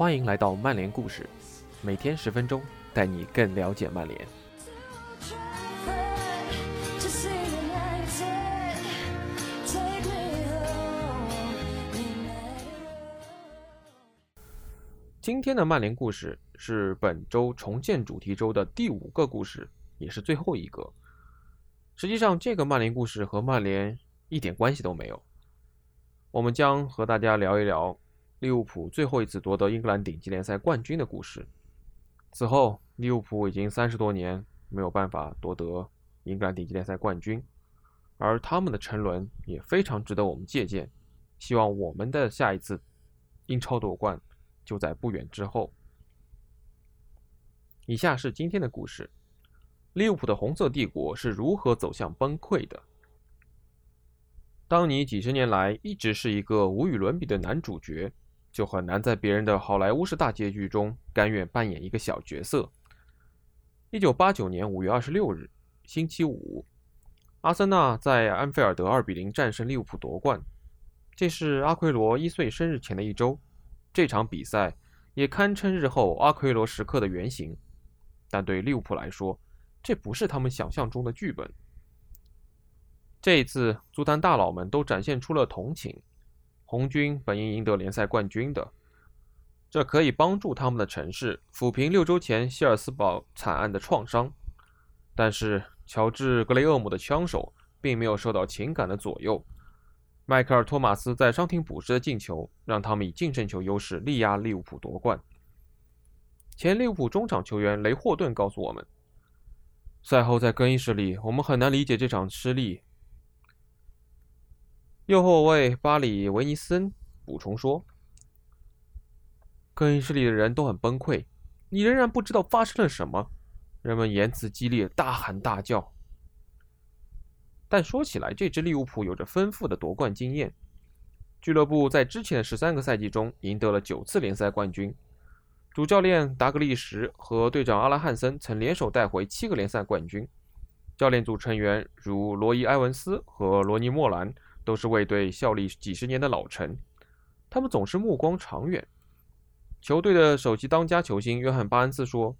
欢迎来到曼联故事，每天十分钟，带你更了解曼联。今天的曼联故事是本周重建主题周的第五个故事，也是最后一个。实际上，这个曼联故事和曼联一点关系都没有。我们将和大家聊一聊利物浦最后一次夺得英格兰顶级联赛冠军的故事。此后，利物浦已经三十多年没有办法夺得英格兰顶级联赛冠军，而他们的沉沦也非常值得我们借鉴。希望我们的下一次英超夺冠。就在不远之后。以下是今天的故事：利物浦的红色帝国是如何走向崩溃的？当你几十年来一直是一个无与伦比的男主角，就很难在别人的好莱坞式大结局中甘愿扮演一个小角色。一九八九年五月二十六日，星期五，阿森纳在安菲尔德二比零战胜利物浦夺冠。这是阿奎罗一岁生日前的一周。这场比赛也堪称日后阿奎罗时刻的原型，但对利物浦来说，这不是他们想象中的剧本。这一次，足坛大佬们都展现出了同情。红军本应赢得联赛冠军的，这可以帮助他们的城市抚平六周前希尔斯堡惨案的创伤。但是，乔治·格雷厄姆的枪手并没有受到情感的左右。迈克尔·托马斯在伤停补时的进球，让他们以净胜球优势力压利物浦夺冠。前利物浦中场球员雷霍顿告诉我们，赛后在更衣室里，我们很难理解这场失利。右后卫巴里·维尼森补充说：“更衣室里的人都很崩溃，你仍然不知道发生了什么。人们言辞激烈，大喊大叫。”但说起来，这支利物浦有着丰富的夺冠经验。俱乐部在之前的十三个赛季中赢得了九次联赛冠军。主教练达格利什和队长阿拉汉森曾联手带回七个联赛冠军。教练组成员如罗伊·埃文斯和罗尼·莫兰都是为队效力几十年的老臣。他们总是目光长远。球队的首席当家球星约翰·巴恩斯说：“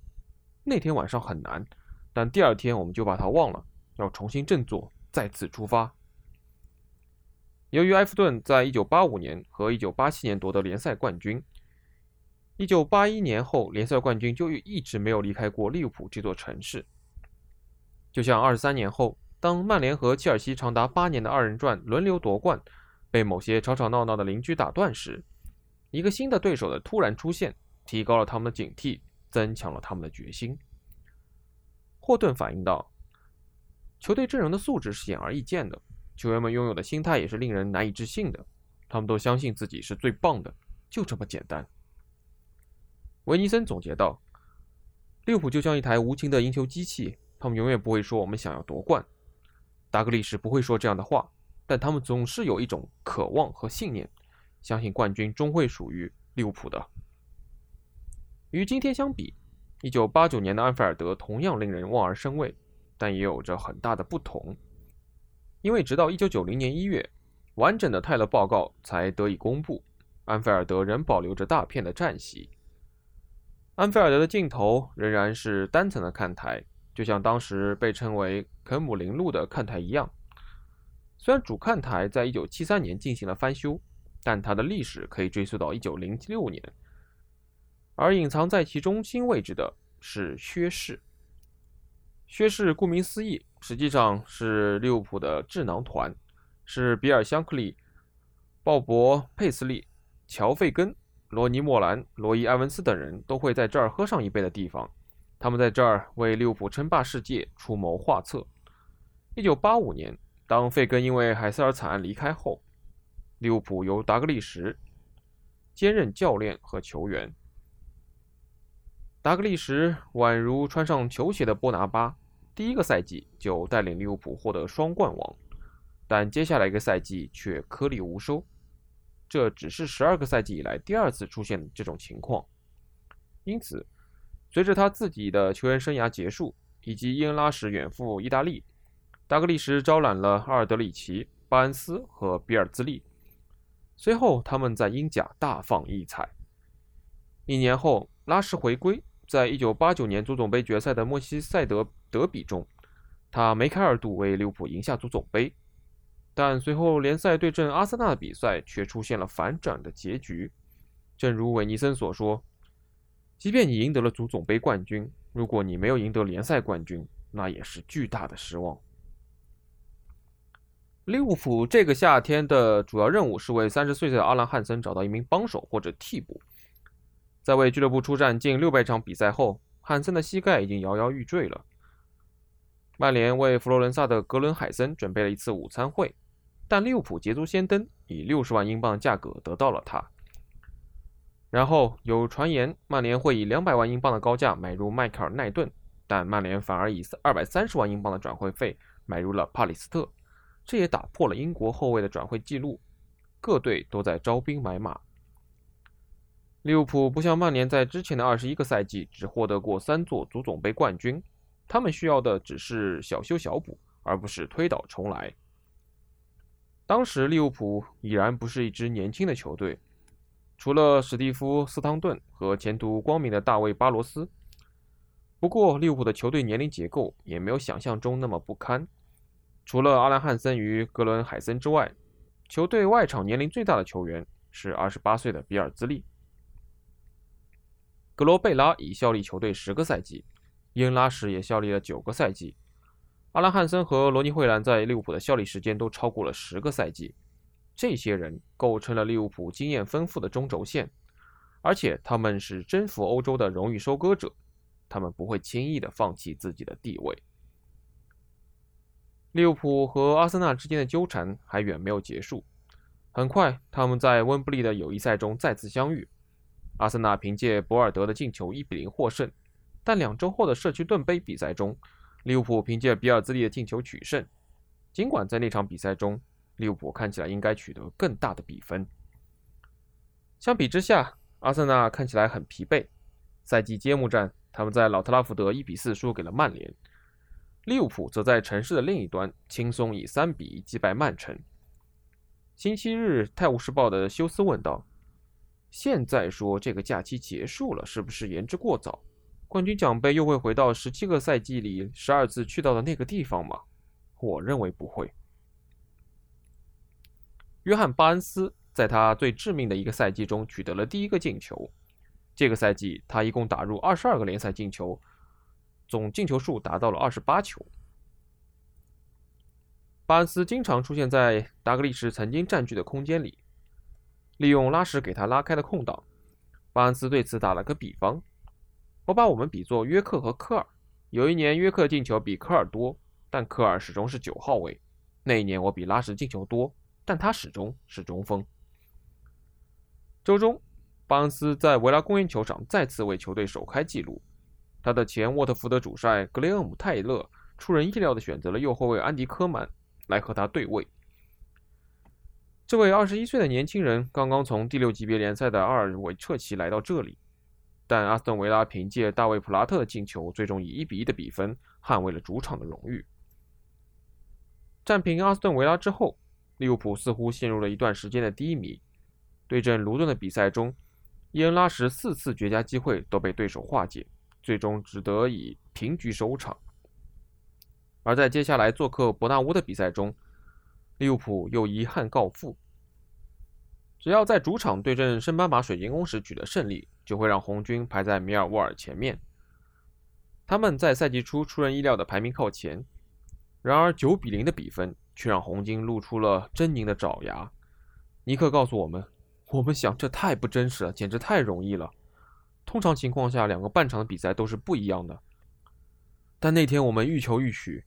那天晚上很难，但第二天我们就把它忘了，要重新振作。”再次出发。由于埃弗顿在1985年和1987年夺得联赛冠军，1981年后联赛冠军就一直没有离开过利物浦这座城市。就像23年后，当曼联和切尔西长达八年的二人转轮流夺冠被某些吵吵闹闹的邻居打断时，一个新的对手的突然出现，提高了他们的警惕，增强了他们的决心。霍顿反映道。球队阵容的素质是显而易见的，球员们拥有的心态也是令人难以置信的。他们都相信自己是最棒的，就这么简单。维尼森总结道：“利物浦就像一台无情的赢球机器，他们永远不会说我们想要夺冠。达格利什不会说这样的话，但他们总是有一种渴望和信念，相信冠军终会属于利物浦的。与今天相比，1989年的安菲尔德同样令人望而生畏。”但也有着很大的不同，因为直到1990年1月，完整的泰勒报告才得以公布，安菲尔德仍保留着大片的战席。安菲尔德的尽头仍然是单层的看台，就像当时被称为肯姆林路的看台一样。虽然主看台在1973年进行了翻修，但它的历史可以追溯到1906年，而隐藏在其中心位置的是薛氏。薛氏顾名思义，实际上是利物浦的智囊团，是比尔·香克利、鲍勃·佩斯利、乔·费根、罗尼·莫兰、罗伊·埃文斯等人都会在这儿喝上一杯的地方。他们在这儿为利物浦称霸世界出谋划策。1985年，当费根因为海瑟尔惨案离开后，利物浦由达格利什兼任教练和球员。达格利什宛如穿上球鞋的波拿巴。第一个赛季就带领利物浦获得双冠王，但接下来一个赛季却颗粒无收。这只是十二个赛季以来第二次出现这种情况。因此，随着他自己的球员生涯结束，以及伊恩拉什远赴意大利，达格利什招揽了阿尔德里奇、巴恩斯和比尔兹利。随后，他们在英甲大放异彩。一年后，拉什回归，在一九八九年足总杯决赛的莫西塞德德比中，他梅开二度为利物浦赢下足总杯。但随后联赛对阵阿森纳的比赛却出现了反转的结局。正如韦尼森所说：“即便你赢得了足总杯冠军，如果你没有赢得联赛冠军，那也是巨大的失望。”利物浦这个夏天的主要任务是为三十岁的阿兰·汉森找到一名帮手或者替补。在为俱乐部出战近六百场比赛后，汉森的膝盖已经摇摇欲坠了。曼联为佛罗伦萨的格伦海森准备了一次午餐会，但利物浦捷足先登，以六十万英镑的价格得到了他。然后有传言曼联会以两百万英镑的高价买入迈克尔·奈顿，但曼联反而以二百三十万英镑的转会费买入了帕里斯特。这也打破了英国后卫的转会记录，各队都在招兵买马。利物浦不像曼联在之前的二十一个赛季只获得过三座足总杯冠军，他们需要的只是小修小补，而不是推倒重来。当时利物浦已然不是一支年轻的球队，除了史蒂夫·斯汤顿和前途光明的大卫·巴罗斯。不过，利物浦的球队年龄结构也没有想象中那么不堪。除了阿兰·汉森与格伦·海森之外，球队外场年龄最大的球员是28岁的比尔兹利。格罗贝拉已效力球队十个赛季，伊恩·拉什也效力了九个赛季。阿兰·汉森和罗尼·惠兰在利物浦的效力时间都超过了十个赛季。这些人构成了利物浦经验丰富的中轴线，而且他们是征服欧洲的荣誉收割者，他们不会轻易的放弃自己的地位。利物浦和阿森纳之间的纠缠还远没有结束。很快，他们在温布利的友谊赛中再次相遇。阿森纳凭借博尔德的进球1比0获胜，但两周后的社区盾杯比赛中，利物浦凭借比尔兹利的进球取胜。尽管在那场比赛中，利物浦看起来应该取得更大的比分。相比之下，阿森纳看起来很疲惫。赛季揭幕战，他们在老特拉福德1比4输给了曼联。利物浦则在城市的另一端轻松以三比一击败曼城。星期日，《泰晤士报》的休斯问道：“现在说这个假期结束了，是不是言之过早？冠军奖杯又会回到十七个赛季里十二次去到的那个地方吗？”我认为不会。约翰·巴恩斯在他最致命的一个赛季中取得了第一个进球。这个赛季，他一共打入二十二个联赛进球。总进球数达到了二十八球。巴恩斯经常出现在达格利什曾经占据的空间里，利用拉什给他拉开的空档。巴恩斯对此打了个比方：“我把我们比作约克和科尔。有一年约克进球比科尔多，但科尔始终是九号位。那一年我比拉什进球多，但他始终是中锋。”周中，巴恩斯在维拉公园球场再次为球队首开纪录。他的前沃特福德主帅格雷厄姆·泰勒出人意料地选择了右后卫安迪·科曼来和他对位。这位21岁的年轻人刚刚从第六级别联赛的阿尔韦彻奇来到这里，但阿斯顿维拉凭借大卫·普拉特的进球，最终以1比1的比分捍卫了主场的荣誉。战平阿斯顿维拉之后，利物浦似乎陷入了一段时间的低迷。对阵卢顿的比赛中，伊恩·拉什四次绝佳机会都被对手化解。最终只得以平局收场。而在接下来做客伯纳乌的比赛中，利物浦又遗憾告负。只要在主场对阵圣班马水晶宫时取得胜利，就会让红军排在米尔沃尔前面。他们在赛季初出人意料的排名靠前，然而九比零的比分却让红军露出了狰狞的爪牙。尼克告诉我们：“我们想这太不真实了，简直太容易了。”通常情况下，两个半场的比赛都是不一样的。但那天我们欲求欲取，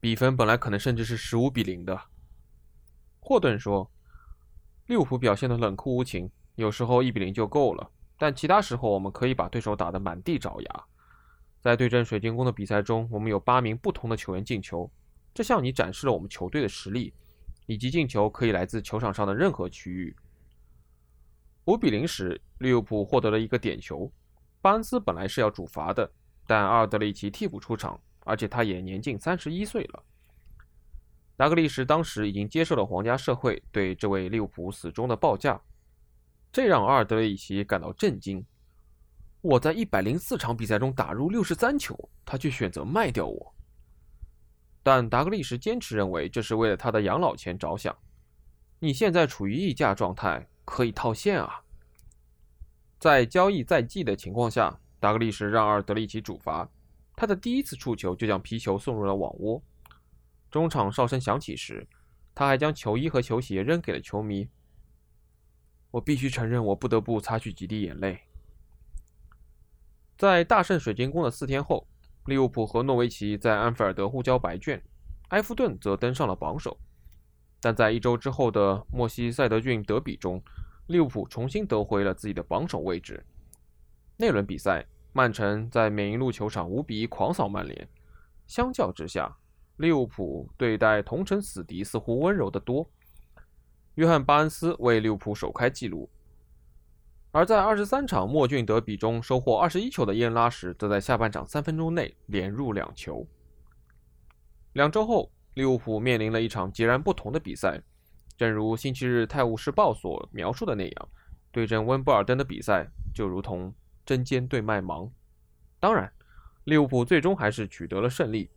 比分本来可能甚至是十五比零的。霍顿说：“利物浦表现的冷酷无情，有时候一比零就够了，但其他时候我们可以把对手打得满地找牙。在对阵水晶宫的比赛中，我们有八名不同的球员进球，这向你展示了我们球队的实力，以及进球可以来自球场上的任何区域。”五比零时，利物浦获得了一个点球。巴恩斯本来是要主罚的，但阿尔德里奇替补出场，而且他也年近三十一岁了。达格利什当时已经接受了皇家社会对这位利物浦死忠的报价，这让阿尔德里奇感到震惊。我在一百零四场比赛中打入六十三球，他却选择卖掉我。但达格利什坚持认为这是为了他的养老钱着想。你现在处于溢价状态，可以套现啊。在交易在即的情况下，达格利什让阿尔德里奇主罚，他的第一次触球就将皮球送入了网窝。中场哨声响起时，他还将球衣和球鞋扔给了球迷。我必须承认，我不得不擦去几滴眼泪。在大胜水晶宫的四天后。利物浦和诺维奇在安菲尔德互交白卷，埃弗顿则登上了榜首。但在一周之后的莫西塞德郡德比中，利物浦重新得回了自己的榜首位置。那轮比赛，曼城在缅因路球场五比一狂扫曼联。相较之下，利物浦对待同城死敌似乎温柔得多。约翰巴恩斯为利物浦首开纪录。而在二十三场莫郡德比中收获二十一球的伊恩拉什，则在下半场三分钟内连入两球。两周后，利物浦面临了一场截然不同的比赛。正如星期日《泰晤士报》所描述的那样，对阵温布尔登的比赛就如同针尖对麦芒。当然，利物浦最终还是取得了胜利。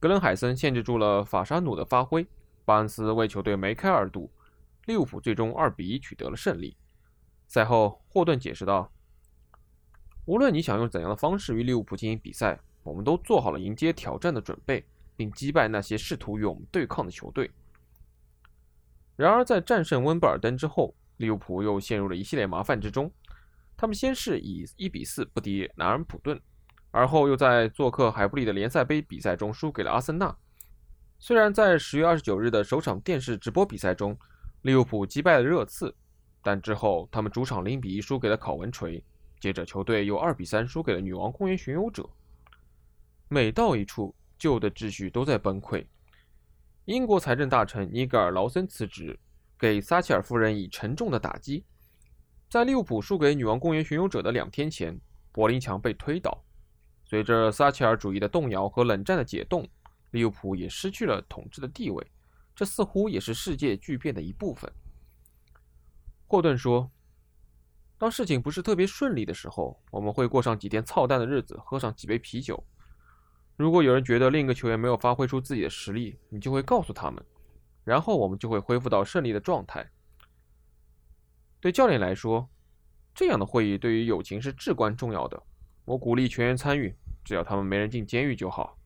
格伦海森限制住了法沙努的发挥，巴恩斯为球队梅开二度，利物浦最终二比一取得了胜利。赛后，霍顿解释道：“无论你想用怎样的方式与利物浦进行比赛，我们都做好了迎接挑战的准备，并击败那些试图与我们对抗的球队。”然而，在战胜温布尔登之后，利物浦又陷入了一系列麻烦之中。他们先是以一比四不敌南安普顿，而后又在做客海布里的联赛杯比赛中输给了阿森纳。虽然在十月二十九日的首场电视直播比赛中，利物浦击败了热刺。但之后，他们主场零比一输给了考文垂，接着球队又二比三输给了女王公园巡游者。每到一处，旧的秩序都在崩溃。英国财政大臣尼格尔·劳森辞职，给撒切尔夫人以沉重的打击。在利物浦输给女王公园巡游者的两天前，柏林墙被推倒。随着撒切尔主义的动摇和冷战的解冻，利物浦也失去了统治的地位，这似乎也是世界巨变的一部分。霍顿说：“当事情不是特别顺利的时候，我们会过上几天操蛋的日子，喝上几杯啤酒。如果有人觉得另一个球员没有发挥出自己的实力，你就会告诉他们，然后我们就会恢复到胜利的状态。对教练来说，这样的会议对于友情是至关重要的。我鼓励全员参与，只要他们没人进监狱就好。”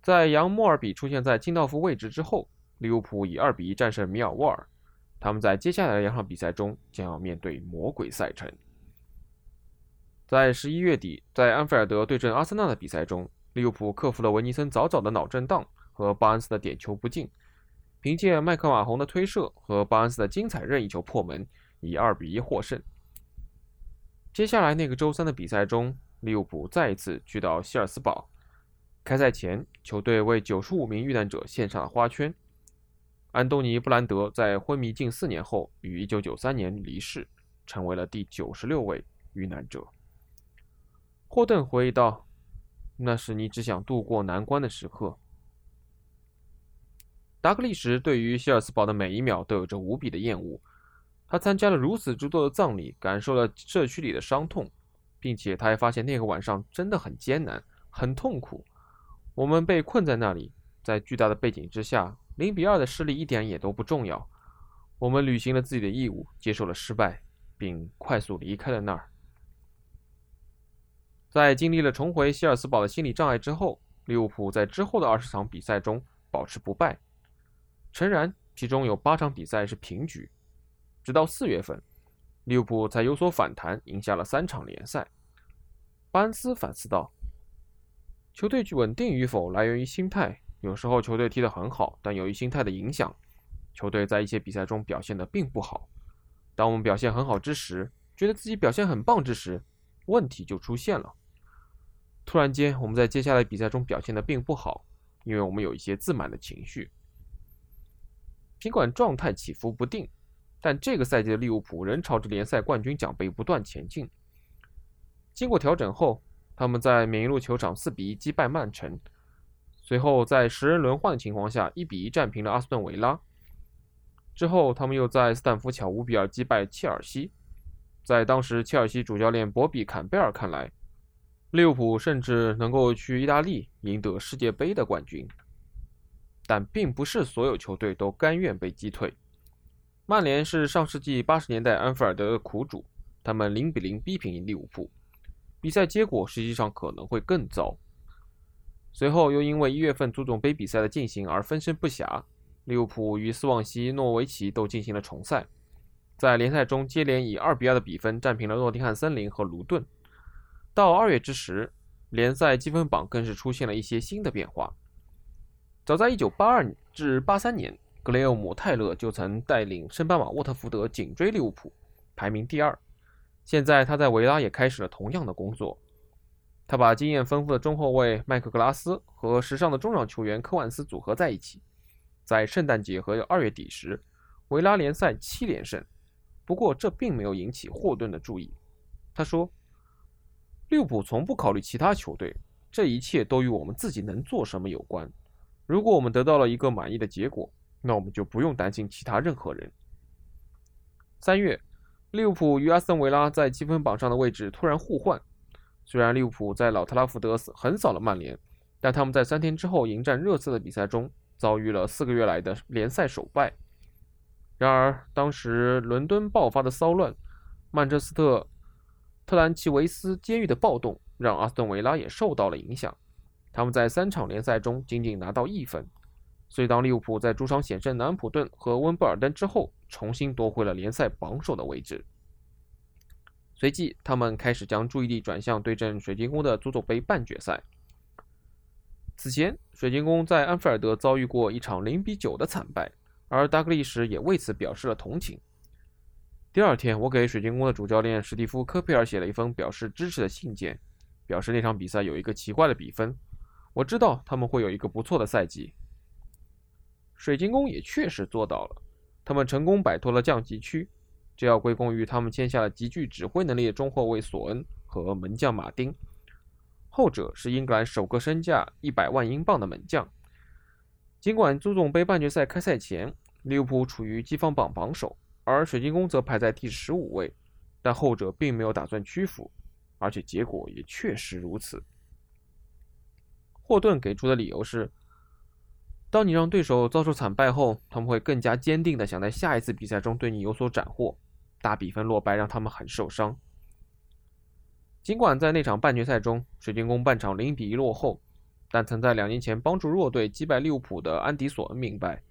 在扬莫尔比出现在金道夫位置之后，利物浦以二比一战胜米尔沃尔。他们在接下来的两场比赛中将要面对魔鬼赛程。在十一月底，在安菲尔德对阵阿森纳的比赛中，利物浦克服了维尼森早早的脑震荡和巴恩斯的点球不进，凭借麦克马洪的推射和巴恩斯的精彩任意球破门，以二比一获胜。接下来那个周三的比赛中，利物浦再一次去到希尔斯堡。开赛前，球队为九十五名遇难者献上了花圈。安东尼·布兰德在昏迷近四年后于1993年离世，成为了第九十六位遇难者。霍顿回忆道：“那是你只想度过难关的时刻。”达克利什对于希尔斯堡的每一秒都有着无比的厌恶。他参加了如此之多的葬礼，感受了社区里的伤痛，并且他还发现那个晚上真的很艰难、很痛苦。我们被困在那里，在巨大的背景之下。零比二的失利一点也都不重要，我们履行了自己的义务，接受了失败，并快速离开了那儿。在经历了重回希尔斯堡的心理障碍之后，利物浦在之后的二十场比赛中保持不败。诚然，其中有八场比赛是平局。直到四月份，利物浦才有所反弹，赢下了三场联赛。班斯反思道：“球队稳定与否来源于心态。”有时候球队踢得很好，但由于心态的影响，球队在一些比赛中表现得并不好。当我们表现很好之时，觉得自己表现很棒之时，问题就出现了。突然间，我们在接下来比赛中表现得并不好，因为我们有一些自满的情绪。尽管状态起伏不定，但这个赛季的利物浦仍朝着联赛冠军奖杯不断前进。经过调整后，他们在缅因路球场4比1击败曼城。随后，在十人轮换的情况下，一比一战平了阿斯顿维拉。之后，他们又在斯坦福桥五比二击败切尔西。在当时切尔西主教练博比·坎贝尔看来，利物浦甚至能够去意大利赢得世界杯的冠军。但并不是所有球队都甘愿被击退。曼联是上世纪八十年代安菲尔德的苦主，他们零比零逼平利物浦，比赛结果实际上可能会更糟。随后又因为一月份足总杯比赛的进行而分身不暇，利物浦与斯旺西、诺维奇都进行了重赛，在联赛中接连以二比二的比分战平了诺丁汉森林和卢顿。到二月之时，联赛积分榜更是出现了一些新的变化。早在1982至83年，格雷厄姆·泰勒就曾带领圣巴马沃特福德紧追利物浦，排名第二。现在他在维拉也开始了同样的工作。他把经验丰富的中后卫麦克格拉斯和时尚的中场球员科万斯组合在一起，在圣诞节和二月底时，维拉联赛七连胜。不过这并没有引起霍顿的注意。他说：“利物浦从不考虑其他球队，这一切都与我们自己能做什么有关。”如果我们得到了一个满意的结果，那我们就不用担心其他任何人。三月，利物浦与阿森维拉在积分榜上的位置突然互换。虽然利物浦在老特拉福德横扫了曼联，但他们在三天之后迎战热刺的比赛中遭遇了四个月来的联赛首败。然而，当时伦敦爆发的骚乱，曼彻斯特特兰奇维斯监狱的暴动，让阿斯顿维拉也受到了影响。他们在三场联赛中仅仅拿到一分，所以当利物浦在主场险胜南安普顿和温布尔登之后，重新夺回了联赛榜首的位置。随即，他们开始将注意力转向对阵水晶宫的足总杯半决赛。此前，水晶宫在安菲尔德遭遇过一场零比九的惨败，而达格利什也为此表示了同情。第二天，我给水晶宫的主教练史蒂夫·科佩尔写了一封表示支持的信件，表示那场比赛有一个奇怪的比分。我知道他们会有一个不错的赛季。水晶宫也确实做到了，他们成功摆脱了降级区，这要归功于他们签下了极具指挥能力的中后卫索恩和门将马丁，后者是英格兰首个身价一百万英镑的门将。尽管足总杯半决赛开赛前，利物浦处于积分榜榜首，而水晶宫则排在第十五位，但后者并没有打算屈服，而且结果也确实如此。霍顿给出的理由是：当你让对手遭受惨败后，他们会更加坚定地想在下一次比赛中对你有所斩获。大比分落败让他们很受伤。尽管在那场半决赛中，水晶宫半场零比一落后，但曾在两年前帮助弱队击败利物浦的安迪·索恩明白，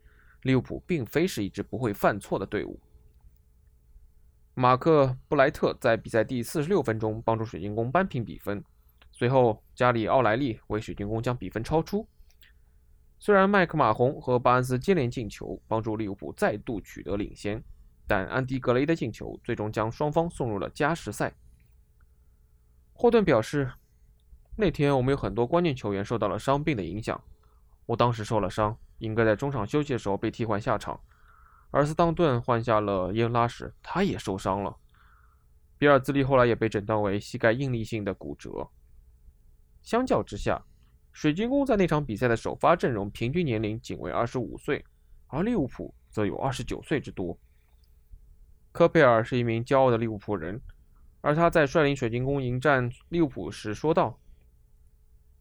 利物浦并非是一支不会犯错的队伍。马克·布莱特在比赛第四十六分钟帮助水晶宫扳平比分。随后，加里奥莱利为水晶宫将比分超出。虽然麦克马洪和巴恩斯接连进球，帮助利物浦再度取得领先，但安迪格雷的进球最终将双方送入了加时赛。霍顿表示：“那天我们有很多关键球员受到了伤病的影响。我当时受了伤，应该在中场休息的时候被替换下场。而斯当顿换下了耶恩拉时，他也受伤了。比尔兹利后来也被诊断为膝盖应力性的骨折。”相较之下，水晶宫在那场比赛的首发阵容平均年龄仅为二十五岁，而利物浦则有二十九岁之多。科佩尔是一名骄傲的利物浦人，而他在率领水晶宫迎战利物浦时说道：“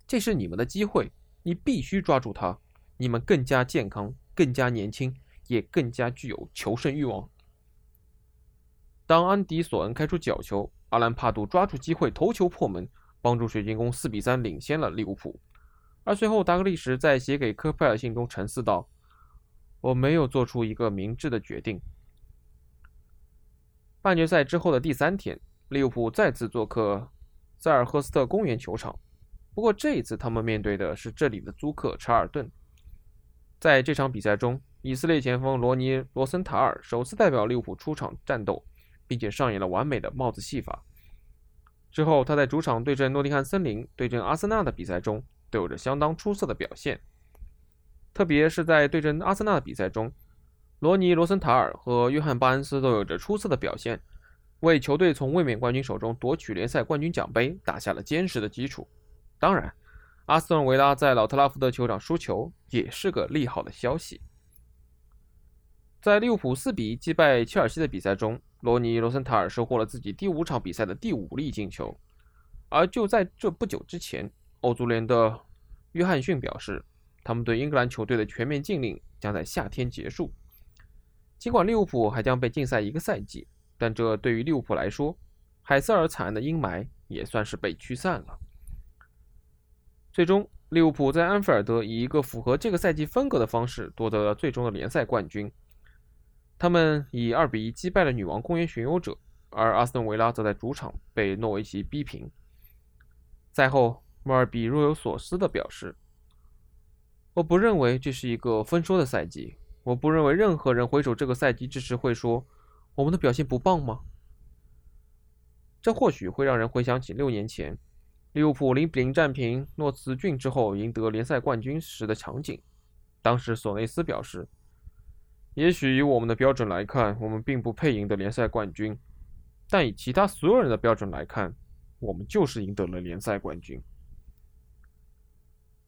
这是你们的机会，你必须抓住它。你们更加健康，更加年轻，也更加具有求胜欲望。”当安迪·索恩开出角球，阿兰帕杜抓住机会头球破门。帮助水晶宫四比三领先了利物浦，而随后达格利什在写给科佩尔信中沉思道：“我没有做出一个明智的决定。”半决赛之后的第三天，利物浦再次做客塞尔赫斯特公园球场，不过这一次他们面对的是这里的租客查尔顿。在这场比赛中，以色列前锋罗尼·罗森塔尔首次代表利物浦出场战斗，并且上演了完美的帽子戏法。之后，他在主场对阵诺丁汉森林、对阵阿森纳的比赛中都有着相当出色的表现。特别是在对阵阿森纳的比赛中，罗尼·罗森塔尔和约翰·巴恩斯都有着出色的表现，为球队从卫冕冠军手中夺取联赛冠军奖杯打下了坚实的基础。当然，阿斯顿维拉在老特拉福德球场输球也是个利好的消息。在利物浦4比1击败切尔西的比赛中，罗尼·罗森塔尔收获了自己第五场比赛的第五粒进球。而就在这不久之前，欧足联的约翰逊表示，他们对英格兰球队的全面禁令将在夏天结束。尽管利物浦还将被禁赛一个赛季，但这对于利物浦来说，海瑟尔惨案的阴霾也算是被驱散了。最终，利物浦在安菲尔德以一个符合这个赛季风格的方式夺得了最终的联赛冠军。他们以二比一击败了女王公园巡游者，而阿斯顿维拉则在主场被诺维奇逼平。赛后，莫尔比若有所思地表示：“我不认为这是一个丰收的赛季。我不认为任何人回首这个赛季之时会说我们的表现不棒吗？这或许会让人回想起六年前。”利物浦零比零战平诺茨郡之后赢得联赛冠军时的场景。当时索内斯表示：“也许以我们的标准来看，我们并不配赢得联赛冠军，但以其他所有人的标准来看，我们就是赢得了联赛冠军。”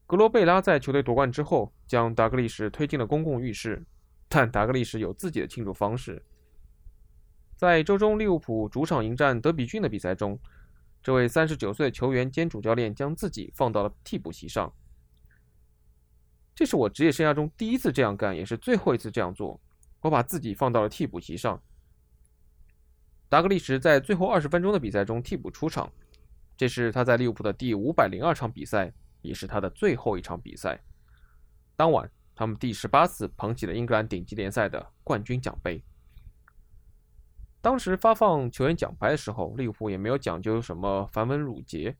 格罗贝拉在球队夺冠之后，将达格利什推进了公共浴室，但达格利什有自己的庆祝方式。在周中利物浦主场迎战德比郡的比赛中。这位三十九岁的球员兼主教练将自己放到了替补席上。这是我职业生涯中第一次这样干，也是最后一次这样做。我把自己放到了替补席上。达格利什在最后二十分钟的比赛中替补出场，这是他在利物浦的第五百零二场比赛，也是他的最后一场比赛。当晚，他们第十八次捧起了英格兰顶级联赛的冠军奖杯。当时发放球员奖牌的时候，利物浦也没有讲究什么繁文缛节。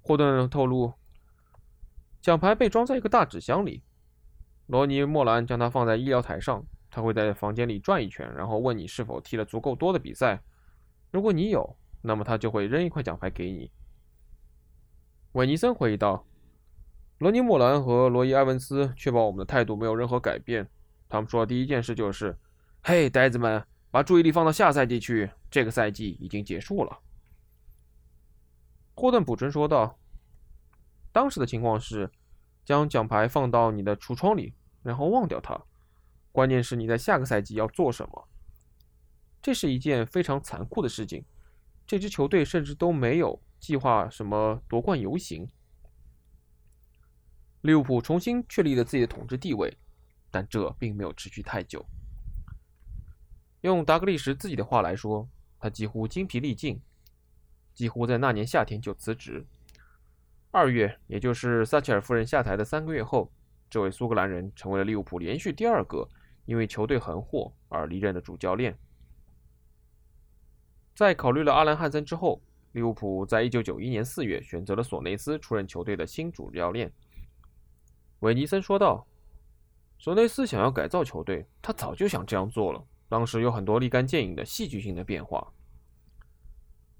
霍顿透露，奖牌被装在一个大纸箱里，罗尼·莫兰将它放在医疗台上，他会在房间里转一圈，然后问你是否踢了足够多的比赛。如果你有，那么他就会扔一块奖牌给你。韦尼森回忆道：“罗尼·莫兰和罗伊·埃文斯确保我们的态度没有任何改变。他们说的第一件事就是：‘嘿，呆子们！’”把注意力放到下赛季去，这个赛季已经结束了。”霍顿补充说道。“当时的情况是，将奖牌放到你的橱窗里，然后忘掉它。关键是你在下个赛季要做什么。这是一件非常残酷的事情。这支球队甚至都没有计划什么夺冠游行。利物浦重新确立了自己的统治地位，但这并没有持续太久。”用达格利什自己的话来说，他几乎精疲力尽，几乎在那年夏天就辞职。二月，也就是撒切尔夫人下台的三个月后，这位苏格兰人成为了利物浦连续第二个因为球队横祸而离任的主教练。在考虑了阿兰·汉森之后，利物浦在一九九一年四月选择了索内斯出任球队的新主教练。韦尼森说道：“索内斯想要改造球队，他早就想这样做了。”当时有很多立竿见影的戏剧性的变化，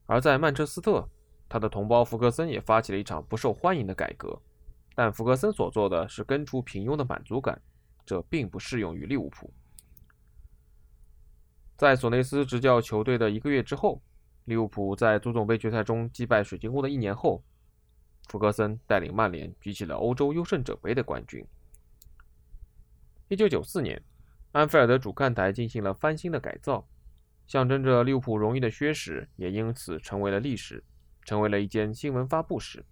而在曼彻斯特，他的同胞福格森也发起了一场不受欢迎的改革，但福格森所做的是根除平庸的满足感，这并不适用于利物浦。在索内斯执教球队的一个月之后，利物浦在足总杯决赛中击败水晶宫的一年后，福格森带领曼联举起了欧洲优胜者杯的冠军。一九九四年。安菲尔德主看台进行了翻新的改造，象征着利物浦荣誉的靴室也因此成为了历史，成为了一间新闻发布室。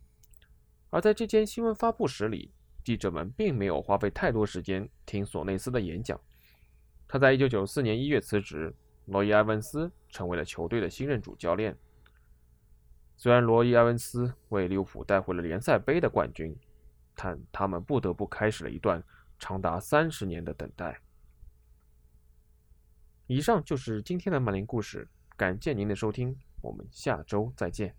而在这间新闻发布室里，记者们并没有花费太多时间听索内斯的演讲。他在1994年1月辞职，罗伊·埃文斯成为了球队的新任主教练。虽然罗伊·埃文斯为利物浦带回了联赛杯的冠军，但他们不得不开始了一段长达三十年的等待。以上就是今天的曼联故事，感谢您的收听，我们下周再见。